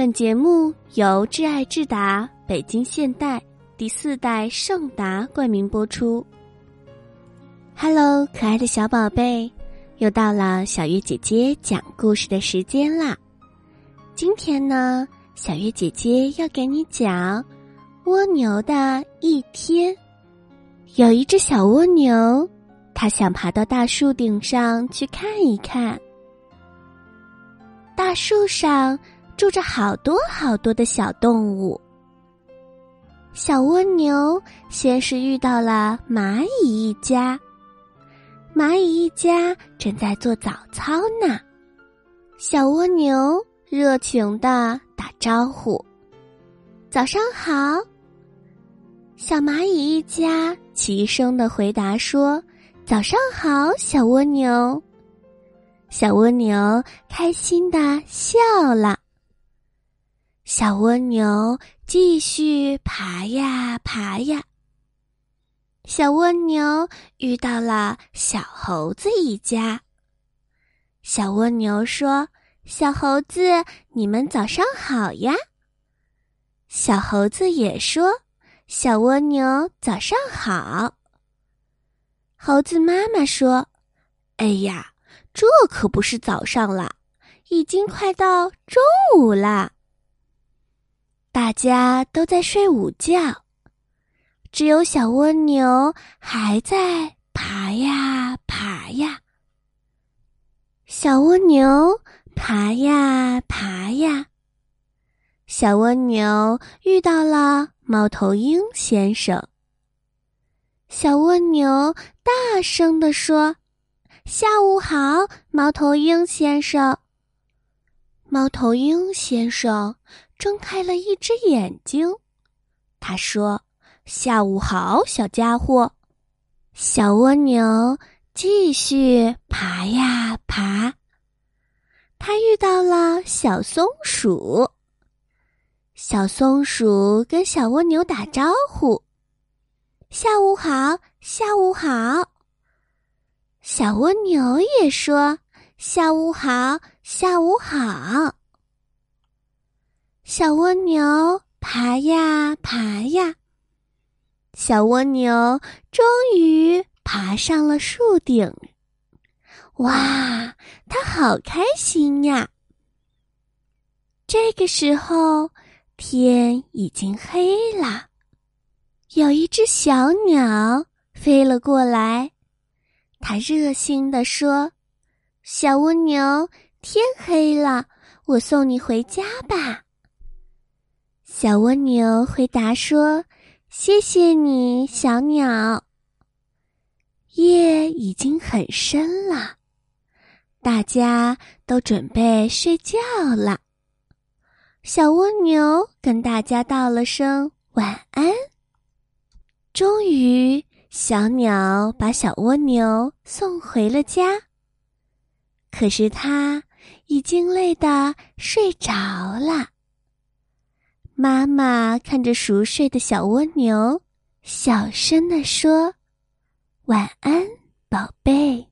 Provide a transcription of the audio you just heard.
本节目由挚爱智达北京现代第四代盛达冠名播出。Hello，可爱的小宝贝，又到了小月姐姐讲故事的时间啦！今天呢，小月姐姐要给你讲蜗牛的一天。有一只小蜗牛，它想爬到大树顶上去看一看。大树上住着好多好多的小动物。小蜗牛先是遇到了蚂蚁一家，蚂蚁一家正在做早操呢。小蜗牛热情的打招呼：“早上好。”小蚂蚁一家齐声的回答说：“早上好，小蜗牛。”小蜗牛开心的笑了。小蜗牛继续爬呀爬呀。小蜗牛遇到了小猴子一家。小蜗牛说：“小猴子，你们早上好呀。”小猴子也说。小蜗牛早上好。猴子妈妈说：“哎呀，这可不是早上了，已经快到中午了。大家都在睡午觉，只有小蜗牛还在爬呀爬呀。小蜗牛爬呀爬呀，小蜗牛遇到了。”猫头鹰先生，小蜗牛大声地说：“下午好，猫头鹰先生。”猫头鹰先生睁开了一只眼睛，他说：“下午好，小家伙。”小蜗牛继续爬呀爬，他遇到了小松鼠。小松鼠跟小蜗牛打招呼：“下午好，下午好。”小蜗牛也说：“下午好，下午好。”小蜗牛爬呀爬呀，小蜗牛终于爬上了树顶。哇，它好开心呀！这个时候。天已经黑了，有一只小鸟飞了过来，它热心地说：“小蜗牛，天黑了，我送你回家吧。”小蜗牛回答说：“谢谢你，小鸟。”夜已经很深了，大家都准备睡觉了。小蜗牛跟大家道了声晚安。终于，小鸟把小蜗牛送回了家。可是它已经累得睡着了。妈妈看着熟睡的小蜗牛，小声地说：“晚安，宝贝。”